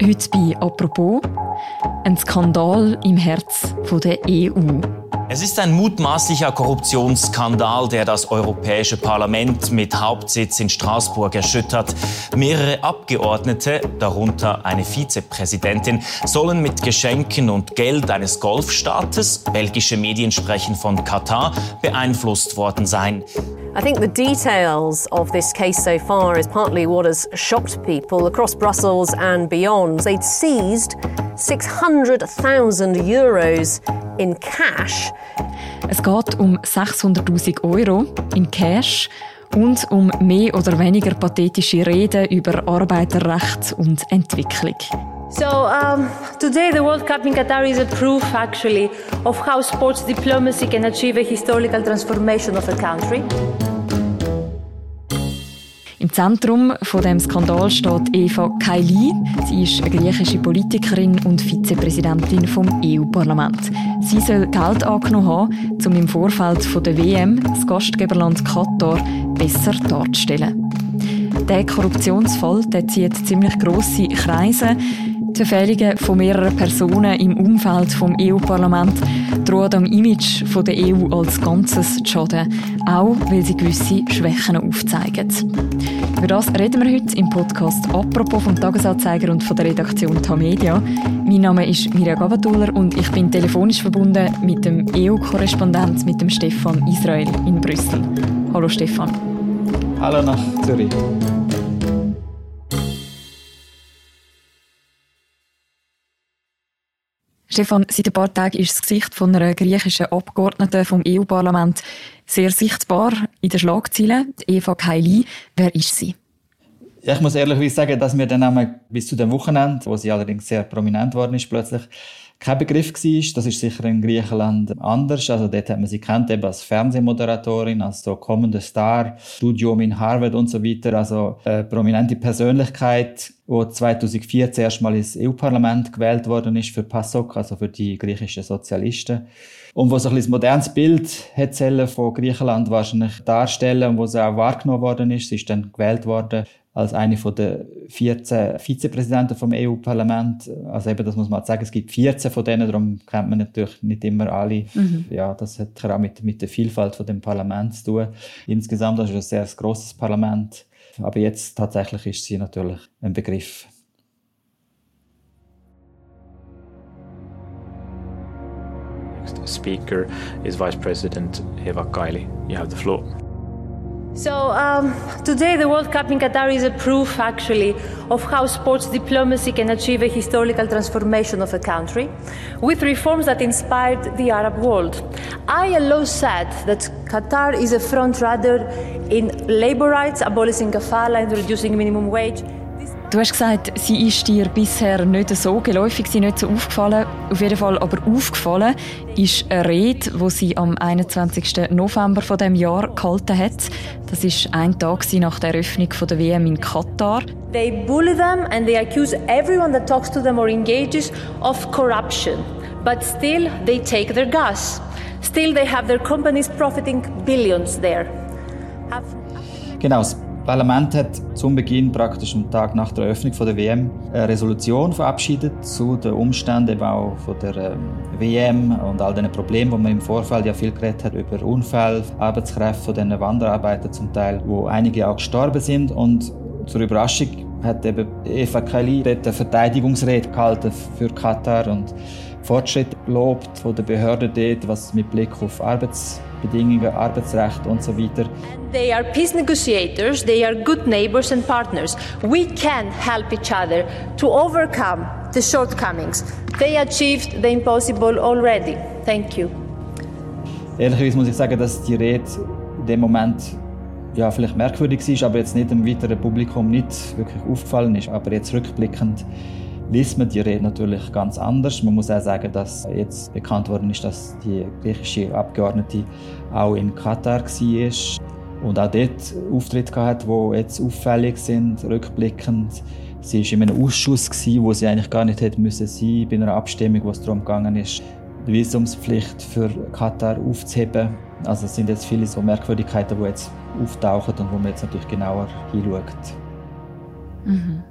Heute bei «Apropos» ein Skandal im Herz der EU. Es ist ein mutmaßlicher Korruptionsskandal, der das Europäische Parlament mit Hauptsitz in Straßburg erschüttert. Mehrere Abgeordnete, darunter eine Vizepräsidentin, sollen mit Geschenken und Geld eines Golfstaates, belgische Medien sprechen von Katar, beeinflusst worden sein. I think the details of this case so far is partly what has shocked people across Brussels and beyond. They'd seized 600,000 euros in cash. Es geht um 600.000 Euro in Cash und um mehr oder weniger pathetische Reden über Arbeiterrecht und Entwicklung. So um, today the World Cup in Qatar is a proof actually of how sports diplomacy can achieve a historical transformation of a country. Im Zentrum von dem Skandal steht Eva Kaili. Sie ist eine griechische Politikerin und Vizepräsidentin vom EU-Parlament. Sie soll Geld angenommen haben, um im Vorfeld von der WM das Gastgeberland Katar besser darzustellen. Der Korruptionsfall der zieht ziemlich grosse Kreise. Die Verfehlungen von mehreren Personen im Umfeld vom EU-Parlament drohen am Image von der EU als Ganzes zu schaden, auch weil sie gewisse Schwächen aufzeigen. Über das reden wir heute im Podcast «Apropos» vom Tagesanzeiger und von der Redaktion Tamedia. Mein Name ist Mirja Gabatuller und ich bin telefonisch verbunden mit dem EU-Korrespondent, mit dem Stefan Israel in Brüssel. Hallo Stefan. Hallo nach Zürich. Stefan, seit ein paar Tagen ist das Gesicht von einer griechischen Abgeordneten vom EU-Parlament sehr sichtbar in den Schlagzeilen. Eva Kaili, wer ist sie? Ich muss ehrlich sagen, dass mir der Name bis zu dem Wochenende, wo sie allerdings sehr prominent worden ist, plötzlich kein Begriff war. Das ist sicher in Griechenland anders. Also dort hat man sie kennt eben als Fernsehmoderatorin, als so kommende Star, Studium in Harvard und so weiter. Also eine prominente Persönlichkeit, die 2014 erstmal ins EU-Parlament gewählt worden ist für PASOK, also für die griechischen Sozialisten. Und wo so ein bisschen modernes Bild hat von Griechenland wahrscheinlich darstellen und wo sie auch wahrgenommen worden ist. Sie ist dann gewählt worden als eine von den 14 Vizepräsidenten vom EU-Parlament. Also eben, das muss man sagen, es gibt 14 von denen, darum kennt man natürlich nicht immer alle. Mhm. Ja, das hat auch mit, mit der Vielfalt von dem Parlament zu tun. Insgesamt das ist es ein sehr grosses Parlament. Aber jetzt tatsächlich ist sie natürlich ein Begriff. Speaker is Vice President Eva Kaili. You have the floor. So um, today the World Cup in Qatar is a proof actually of how sports diplomacy can achieve a historical transformation of a country with reforms that inspired the Arab world. ILO said that Qatar is a front runner in labor rights, abolishing kafala and reducing minimum wage. Du hast gesagt, sie ist dir bisher nicht so geläufig, sie nicht so aufgefallen. Auf jeden Fall aber aufgefallen ist eine Rede, die sie am 21. November von dem Jahr gehalten hat. Das ist ein Tag nach der Eröffnung der WM in Katar. They bully them and they accuse everyone that talks to them or engages of corruption. But still they take their gas. Still they have their companies profiting billions there. Genau, Parlament hat zum Beginn, praktisch am Tag nach der Eröffnung der WM, eine Resolution verabschiedet zu den Umständen eben auch von der ähm, WM und all den Problemen, wo man im Vorfeld ja viel geredet hat über Unfälle, Arbeitskräfte von den Wanderarbeitern zum Teil, wo einige auch gestorben sind. Und zur Überraschung hat eben Eva Kaili dort eine Verteidigungsrede gehalten für Katar und Fortschritt lobt von der Behörde dort, was mit Blick auf Arbeitsbedingungen, Arbeitsrecht und so weiter. They are peace negotiators, they are good neighbors and partners. We can help each other to overcome the shortcomings. They achieved the impossible already. Thank you. Ehrlicherweise muss ich sagen, dass die Rede in dem Moment ja, vielleicht merkwürdig war, aber jetzt nicht dem weiteren Publikum nicht wirklich aufgefallen ist. Aber jetzt rückblickend liest man die Rede natürlich ganz anders. Man muss auch sagen, dass jetzt bekannt worden ist, dass die griechische Abgeordnete auch in Katar war und auch dort Auftritte hatte, die jetzt auffällig sind, rückblickend. Sie war in einem Ausschuss, wo sie eigentlich gar nicht hätte müssen sein bei einer Abstimmung, wo es darum gegangen ist, die Visumspflicht für Katar aufzuheben. Also es sind jetzt viele so Merkwürdigkeiten, die jetzt auftauchen und wo man jetzt natürlich genauer hinschaut. Mhm.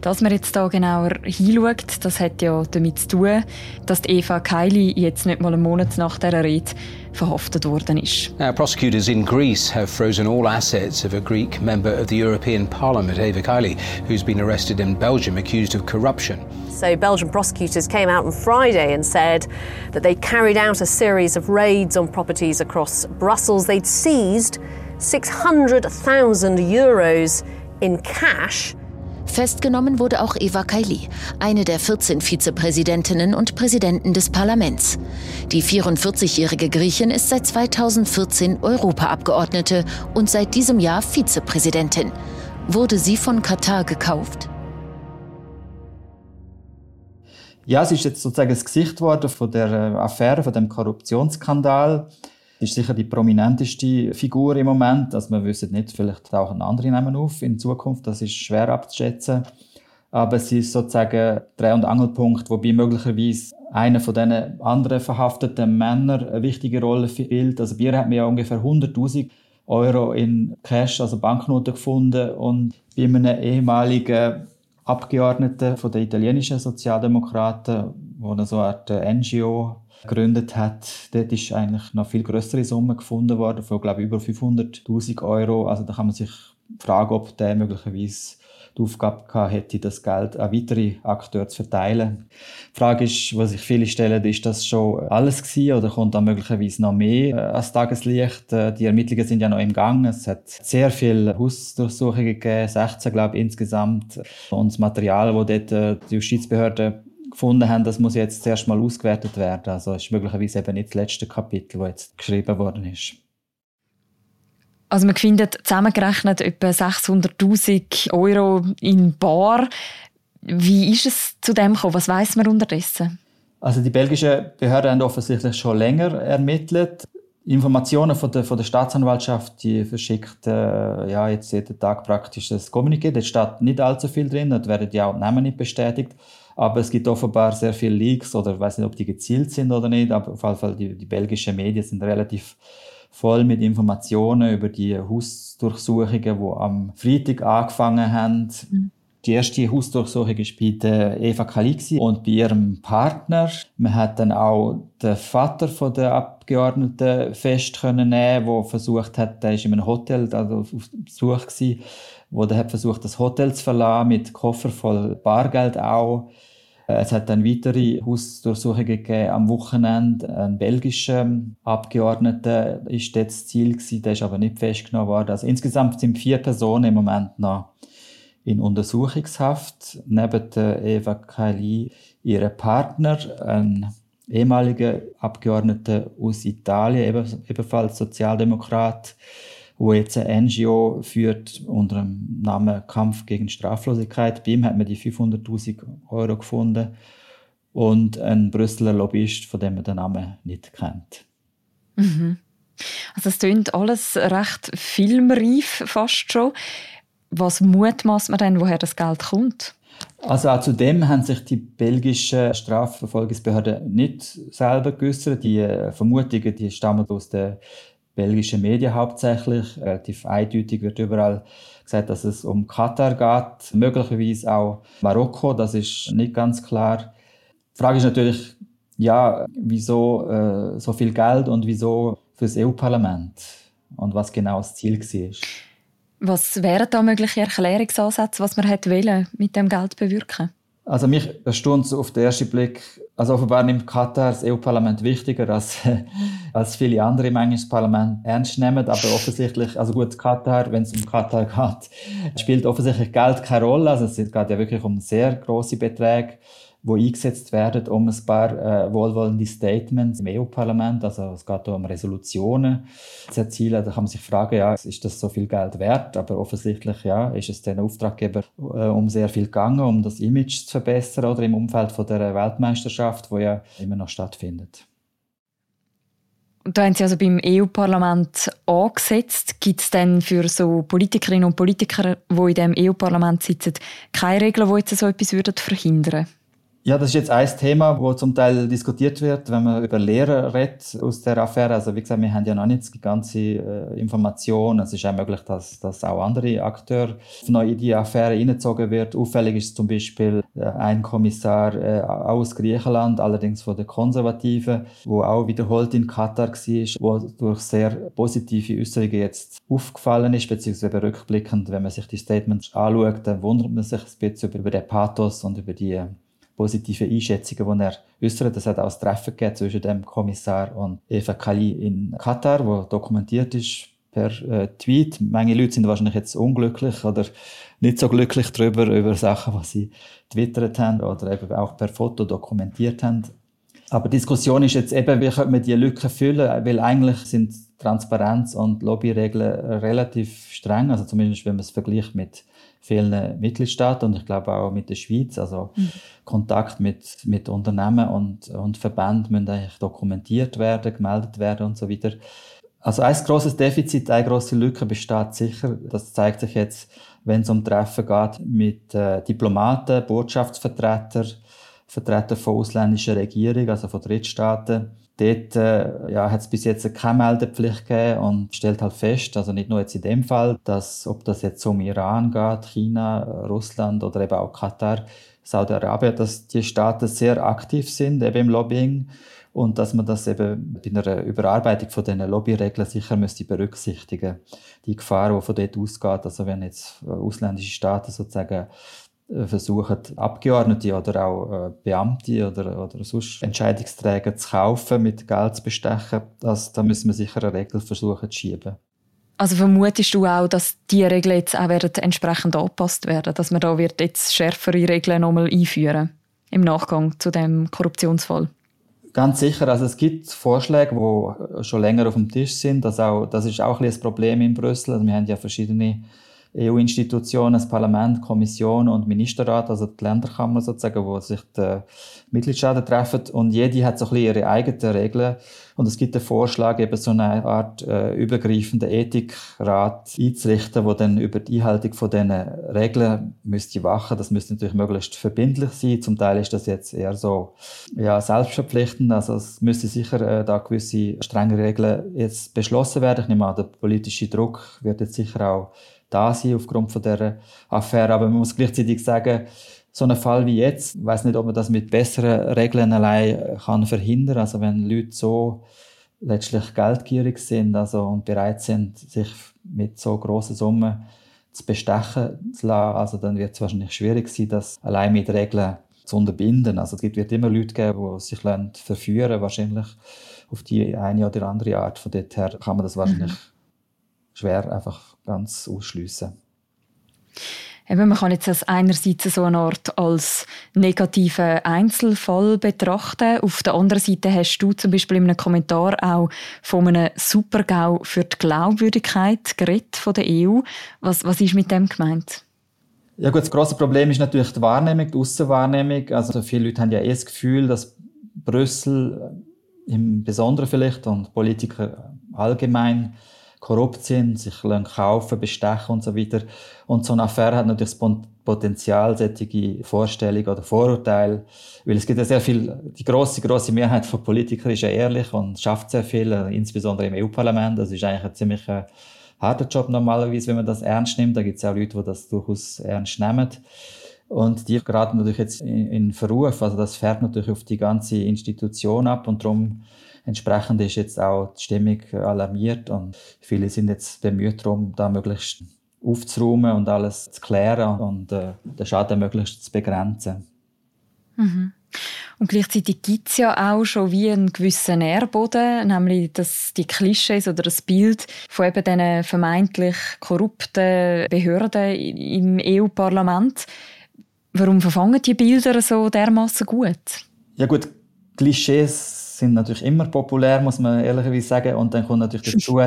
Dass man jetzt da genauer hinschaut, das hat ja damit zu tun, dass Eva Kaili jetzt nicht mal einen Monat nach dieser Rede verhaftet worden ist. Now, prosecutors in Greece have frozen all assets of a Greek member of the European Parliament, Eva Kaili, who's been arrested in Belgium accused of corruption. So, Belgian prosecutors came out on Friday and said that they carried out a series of raids on properties across Brussels. They'd seized 600,000 euros in cash Festgenommen wurde auch Eva Kaili, eine der 14 Vizepräsidentinnen und Präsidenten des Parlaments. Die 44-jährige Griechin ist seit 2014 Europaabgeordnete und seit diesem Jahr Vizepräsidentin. Wurde sie von Katar gekauft? Ja, sie ist jetzt sozusagen das Gesicht geworden von der äh, Affäre, von dem Korruptionsskandal ist sicher die prominenteste Figur im Moment. Also wir wissen nicht, vielleicht tauchen andere Namen auf in Zukunft. Das ist schwer abzuschätzen. Aber sie ist sozusagen Dreh- und Angelpunkt, wobei möglicherweise einer von diesen anderen verhafteten Männern eine wichtige Rolle spielt. Also bei ihr hat man ja ungefähr 100.000 Euro in Cash, also Banknoten gefunden und bei einem ehemaligen Abgeordneten von den italienischen Sozialdemokraten, wo eine so eine Art NGO gegründet hat, dort ist eigentlich noch viel größere Summe gefunden worden, von glaube ich über 500.000 Euro. Also da kann man sich fragen, ob der möglicherweise die Aufgabe gehabt hätte, das Geld an weitere Akteure zu verteilen. Die Frage ist, was sich viele stellen, ist das schon alles gewesen oder kommt da möglicherweise noch mehr äh, als Tageslicht? Äh, die Ermittlungen sind ja noch im Gang. Es hat sehr viele Hausdurchsuchungen gegeben, 16 glaube ich insgesamt. Und das Material, das dort äh, die Justizbehörde gefunden haben, das muss jetzt zuerst mal ausgewertet werden. Also ist möglicherweise eben nicht das letzte Kapitel, das jetzt geschrieben worden ist. Also man findet zusammengerechnet etwa 600'000 Euro in Bar. Wie ist es zu dem gekommen? Was weiß man unterdessen? Also die belgischen Behörden haben offensichtlich schon länger ermittelt. Informationen von der, von der Staatsanwaltschaft, die verschickt äh, ja, jetzt jeden Tag praktisch das Kommuniqué. Da steht nicht allzu viel drin, da werden ja auch die Namen nicht bestätigt. Aber es gibt offenbar sehr viele Leaks oder ich weiß nicht, ob die gezielt sind oder nicht, aber auf jeden Fall die, die belgischen Medien sind relativ voll mit Informationen über die Hausdurchsuchungen, die am Freitag angefangen haben. Mhm. Die erste Hausdurchsuchung war bei der Eva Kalixi und bei ihrem Partner. Man hat dann auch den Vater von der Abgeordneten fest können nehmen, der versucht hat, der ist in einem Hotel also auf Besuch gewesen, wo der hat versucht, das Hotel zu verlassen mit Koffer voll Bargeld auch. Es hat dann weitere Hausdurchsuchungen gegeben am Wochenende. Ein belgischer Abgeordneter ist das Ziel gewesen, der ist aber nicht festgenommen worden. Also insgesamt sind vier Personen im Moment noch in Untersuchungshaft. Neben Eva Kaili ihre Partner, ein ehemaliger Abgeordneter aus Italien, ebenfalls Sozialdemokrat, wo jetzt ein NGO führt unter dem Namen Kampf gegen Straflosigkeit. Bei ihm hat man die 500.000 Euro gefunden und ein Brüsseler Lobbyist, von dem man den Namen nicht kennt. Mhm. Also es klingt alles recht filmreif fast schon. Was mutmaßt man denn, woher das Geld kommt? Also auch zu dem haben sich die belgischen Strafverfolgungsbehörden nicht selber geäußert. Die äh, Vermutungen die stammen aus der belgischen Medien hauptsächlich. Relativ eindeutig wird überall gesagt, dass es um Katar geht, möglicherweise auch Marokko, das ist nicht ganz klar. Die Frage ist natürlich, ja, wieso äh, so viel Geld und wieso für das EU-Parlament und was genau das Ziel war. Was wären da mögliche Erklärungsansätze, was man hätte mit dem Geld bewirken? Also mich erstaunt auf den ersten Blick, also offenbar nimmt Katar das EU-Parlament wichtiger als, als viele andere im englischen Parlament ernst nehmen, aber offensichtlich, also gut, Katar, wenn es um Katar geht, spielt offensichtlich Geld keine Rolle, also es geht ja wirklich um sehr große Beträge wo eingesetzt werden, um ein paar äh, wohlwollende Statements im EU-Parlament, also es geht um Resolutionen zu erzielen. Da kann man sich fragen, ja, ist das so viel Geld wert? Aber offensichtlich, ja, ist es den Auftraggeber äh, um sehr viel gegangen, um das Image zu verbessern oder im Umfeld von der Weltmeisterschaft, wo ja immer noch stattfindet. Da haben Sie also beim EU-Parlament angesetzt. Gibt es denn für so Politikerinnen und Politiker, die in dem EU-Parlament sitzen, keine Regeln, die jetzt so etwas verhindern würden? Ja, das ist jetzt ein Thema, wo zum Teil diskutiert wird, wenn man über Lehrer redet aus der Affäre. Also wie gesagt, wir haben ja noch nicht die ganze äh, Information. Es ist auch möglich, dass, dass auch andere Akteure neu in die Affäre hineingezogen wird. Auffällig ist zum Beispiel äh, ein Kommissar äh, aus Griechenland, allerdings von der Konservativen, wo auch wiederholt in Katar war, wo durch sehr positive Äußerungen jetzt aufgefallen ist, beziehungsweise rückblickend, wenn man sich die Statements anschaut, dann wundert man sich ein bisschen über den Pathos und über die positive Einschätzungen, die er äußert. Es hat auch ein Treffen gegeben zwischen dem Kommissar und Eva Kali in Katar, wo dokumentiert ist per äh, Tweet. Manche Leute sind wahrscheinlich jetzt unglücklich oder nicht so glücklich darüber, über Sachen, was sie twittert haben oder eben auch per Foto dokumentiert haben. Aber die Diskussion ist jetzt eben, wie könnte man diese Lücken füllen, weil eigentlich sind Transparenz und Lobbyregeln relativ streng, also zumindest wenn man es vergleicht mit vielen Mitgliedstaaten und ich glaube auch mit der Schweiz. Also mhm. Kontakt mit, mit Unternehmen und, und Verbänden müssen eigentlich dokumentiert werden, gemeldet werden und so weiter. Also ein großes Defizit, eine große Lücke besteht sicher. Das zeigt sich jetzt, wenn es um Treffen geht mit äh, Diplomaten, Botschaftsvertretern, Vertretern von ausländischen Regierungen, also von Drittstaaten Dort äh, ja, hat es bis jetzt keine Meldepflicht gegeben und stellt halt fest, also nicht nur jetzt in dem Fall, dass ob das jetzt um Iran geht, China, Russland oder eben auch Katar, Saudi-Arabien, dass die Staaten sehr aktiv sind eben im Lobbying und dass man das eben bei einer Überarbeitung von diesen Lobbyregeln sicher müsste berücksichtigen. Die Gefahr, die von dort ausgeht, also wenn jetzt ausländische Staaten sozusagen äh, versuchen, Abgeordnete oder auch äh, Beamte oder, oder sonst Entscheidungsträger zu kaufen, mit Geld zu bestechen, das, da müssen wir sicher eine Regel versuchen zu schieben. Also vermutest du auch, dass die Regeln jetzt auch werden entsprechend angepasst werden, dass man da wird jetzt schärfere Regeln nochmal einführen im Nachgang zu dem Korruptionsfall? Ganz sicher. Also es gibt Vorschläge, die schon länger auf dem Tisch sind. Das, auch, das ist auch ein, ein Problem in Brüssel. Also wir haben ja verschiedene EU-Institutionen, das Parlament, Kommission und Ministerrat, also die Länderkammer sozusagen, wo sich die Mitgliedstaaten treffen und jede hat so ein bisschen ihre eigenen Regeln und es gibt den Vorschlag, eben so eine Art äh, übergreifenden Ethikrat einzurichten, wo dann über die Einhaltung von diesen Regeln müsste wachen. Das müsste natürlich möglichst verbindlich sein. Zum Teil ist das jetzt eher so ja, selbstverpflichtend. Also es müsste sicher äh, da gewisse strenge Regeln jetzt beschlossen werden. Ich nehme an, der politische Druck wird jetzt sicher auch da sein aufgrund von der Affäre. Aber man muss gleichzeitig sagen, so ein Fall wie jetzt, ich weiß nicht, ob man das mit besseren Regeln allein kann verhindern. Also wenn Leute so letztlich geldgierig sind, also und bereit sind, sich mit so großen Summen zu bestechen zu lassen, also dann wird es wahrscheinlich schwierig sein, das allein mit Regeln zu unterbinden. Also es wird immer Leute geben, die sich verführen wahrscheinlich auf die eine oder andere Art. Von dort her kann man das wahrscheinlich mhm. schwer einfach ganz ausschliessen. Eben, man kann jetzt das einerseits so eine Art als negativen Einzelfall betrachten. Auf der anderen Seite hast du zum Beispiel in einem Kommentar auch von einem Supergau für die Glaubwürdigkeit geredet von der EU. Was, was ist mit dem gemeint? Ja gut, das große Problem ist natürlich die Wahrnehmung, die Aussenwahrnehmung. Also viele Leute haben ja eh das Gefühl, dass Brüssel im Besonderen vielleicht und Politiker allgemein korrupt sind, sich kaufen, bestechen und so weiter. Und so eine Affäre hat natürlich das Potenzial, solche Vorstellungen oder Vorurteile, weil es gibt ja sehr viel, die große, große Mehrheit von Politikern ist ja ehrlich und schafft sehr viel, insbesondere im EU-Parlament. Das ist eigentlich ein ziemlich äh, harter Job normalerweise, wenn man das ernst nimmt. Da gibt es auch Leute, die das durchaus ernst nehmen. Und die geraten natürlich jetzt in, in Verruf. Also das fährt natürlich auf die ganze Institution ab und darum Entsprechend ist jetzt auch die Stimmung alarmiert und viele sind jetzt bemüht darum, da möglichst aufzuräumen und alles zu klären und äh, den Schaden möglichst zu begrenzen. Mhm. Und gleichzeitig gibt es ja auch schon wie einen gewissen Nährboden, nämlich dass die Klischees oder das Bild von eben diesen vermeintlich korrupten Behörden im EU-Parlament. Warum verfangen die Bilder so dermaßen gut? Ja gut, Klischees sind natürlich immer populär, muss man ehrlicherweise sagen. Und dann kommt natürlich dazu,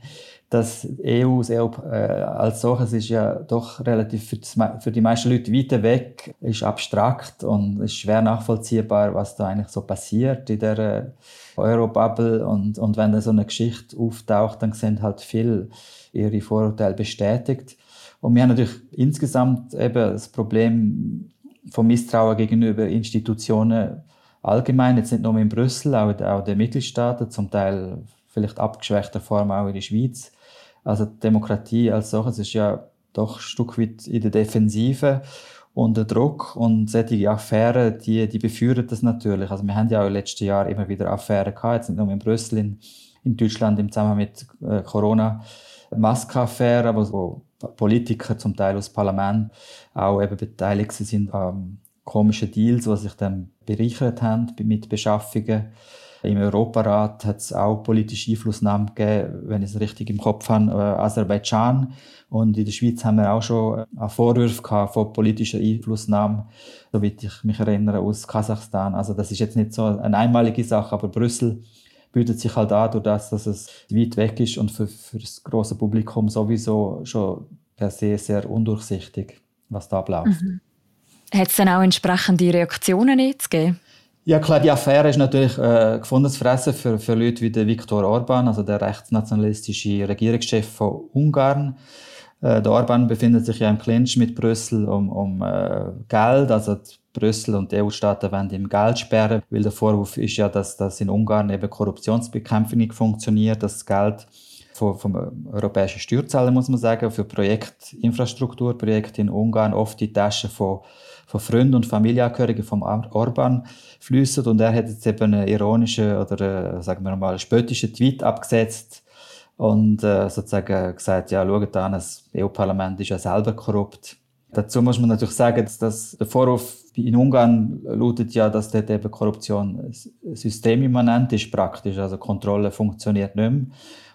dass EU, das EU äh, als solches ist ja doch relativ für, für, die meisten Leute weit weg, ist abstrakt und ist schwer nachvollziehbar, was da eigentlich so passiert in der Eurobubble. Und, und wenn da so eine Geschichte auftaucht, dann sind halt viel ihre Vorurteile bestätigt. Und wir haben natürlich insgesamt eben das Problem, vom Misstrauen gegenüber Institutionen allgemein, jetzt nicht nur in Brüssel, auch, auch den Mitgliedstaaten, zum Teil vielleicht abgeschwächter Form auch in der Schweiz. Also Demokratie als solches ist ja doch ein Stück weit in der Defensive unter Druck und solche Affären, die, die beführen das natürlich. Also wir haben ja auch in den letzten Jahren immer wieder Affären gehabt, jetzt nicht nur in Brüssel, in, in Deutschland im Zusammenhang mit äh, Corona, Maskaffären, wo, Politiker zum Teil aus Parlament auch eben beteiligt sind an komischen Deals, die sich dann bereichert haben mit Beschaffungen. Im Europarat hat es auch politische Einflussnahme gegeben, wenn ich es richtig im Kopf habe, äh, Aserbaidschan. Und in der Schweiz haben wir auch schon äh, Vorwürfe von politischer Einflussnahme, soweit ich mich erinnere, aus Kasachstan. Also das ist jetzt nicht so eine einmalige Sache, aber Brüssel bietet sich halt an, dass es weit weg ist und für, für das große Publikum sowieso schon per se sehr undurchsichtig, was da abläuft. Mhm. Hat es dann auch entsprechende Reaktionen jetzt gegeben? Ja klar, die Affäre ist natürlich äh, gefundenes Fressen für, für Leute wie Viktor Orban, also der rechtsnationalistische Regierungschef von Ungarn. Äh, der Orban befindet sich ja im Clinch mit Brüssel um, um äh, Geld, also Brüssel und die EU-Staaten wollen ihm Geld sperren, weil der Vorwurf ist ja, dass, dass in Ungarn eben Korruptionsbekämpfung nicht funktioniert, dass das Geld vom, vom europäischen Steuerzahler, muss man sagen, für Projekt, Infrastrukturprojekte in Ungarn oft die Taschen von von Freunden und Familienangehörigen vom Orban fließen und er hat jetzt eben einen ironischen oder äh, sagen wir mal spöttischen Tweet abgesetzt und äh, sozusagen gesagt, ja, schaut an, das EU-Parlament ist ja selber korrupt. Dazu muss man natürlich sagen, dass das, der Vorwurf in Ungarn lautet ja, dass dort eben Korruption systemimmanent ist praktisch, also Kontrolle funktioniert nicht mehr.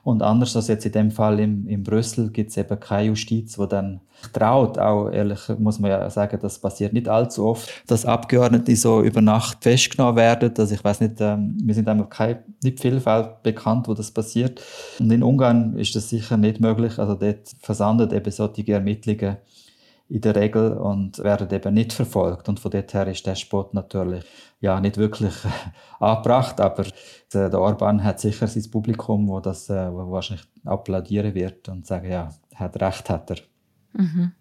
Und anders als jetzt in dem Fall in, in Brüssel gibt es eben keine Justiz, die dann traut. Auch ehrlich muss man ja sagen, das passiert nicht allzu oft, dass Abgeordnete so über Nacht festgenommen werden. Also ich weiß nicht, ähm, wir sind einfach kein, nicht viel Fälle bekannt, wo das passiert. Und in Ungarn ist das sicher nicht möglich. Also dort versandet eben solche Ermittlungen in der Regel und werden eben nicht verfolgt. Und von dort her ist der Sport natürlich ja nicht wirklich äh, angebracht, aber der Orban hat sicher sein Publikum, wo das äh, wo wahrscheinlich applaudieren wird und sagen, ja, hat recht, hat er. Mhm.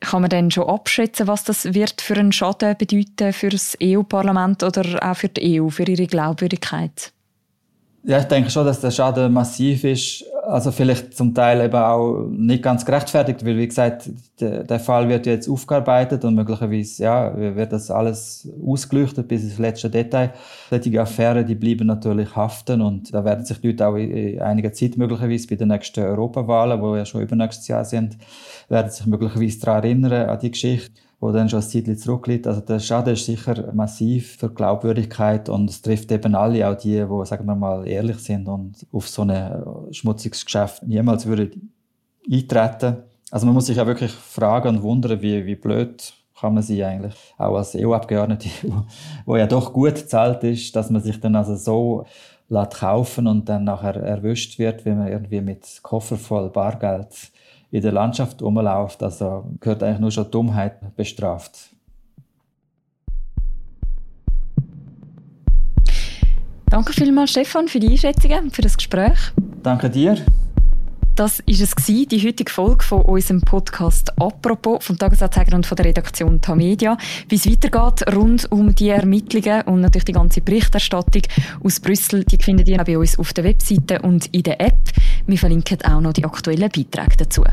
Kann man denn schon abschätzen, was das wird für einen Schaden bedeuten für das EU-Parlament oder auch für die EU, für ihre Glaubwürdigkeit? Ja, ich denke schon, dass der Schaden massiv ist. Also vielleicht zum Teil eben auch nicht ganz gerechtfertigt, weil wie gesagt, der, der Fall wird jetzt aufgearbeitet und möglicherweise ja, wird das alles ausgeleuchtet bis ins letzte Detail. Solche Affären, die bleiben natürlich haften und da werden sich die Leute auch in einiger Zeit möglicherweise bei den nächsten Europawahlen, wo ja schon übernächstes Jahr sind, werden sich möglicherweise daran erinnern, an die Geschichte wo dann schon ein Zeitchen zurückliegt. Also der Schaden ist sicher massiv für Glaubwürdigkeit und es trifft eben alle, auch die, die, sagen wir mal, ehrlich sind und auf so ein schmutziges Geschäft niemals würden eintreten. Also man muss sich ja wirklich fragen und wundern, wie, wie blöd kann man sie eigentlich, auch als EU-Abgeordnete, wo, wo ja doch gut zahlt ist, dass man sich dann also so lässt kaufen und dann nachher erwischt wird, wenn man irgendwie mit Koffer voll Bargeld in der Landschaft rumläuft. Also gehört eigentlich nur schon Dummheit bestraft. Danke vielmals, Stefan, für die Einschätzungen, für das Gespräch. Danke dir. Das war es, die heutige Folge von unserem Podcast «Apropos» vom Tagesanzeiger und von der Redaktion Tamedia. Wie es weitergeht rund um die Ermittlungen und natürlich die ganze Berichterstattung aus Brüssel, die findet ihr auch bei uns auf der Webseite und in der App. Wir verlinken auch noch die aktuellen Beiträge dazu.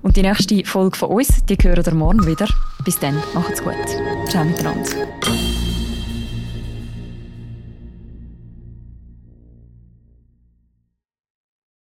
Und die nächste Folge von uns, die hören ihr morgen wieder. Bis dann, macht's gut. Ciao miteinander.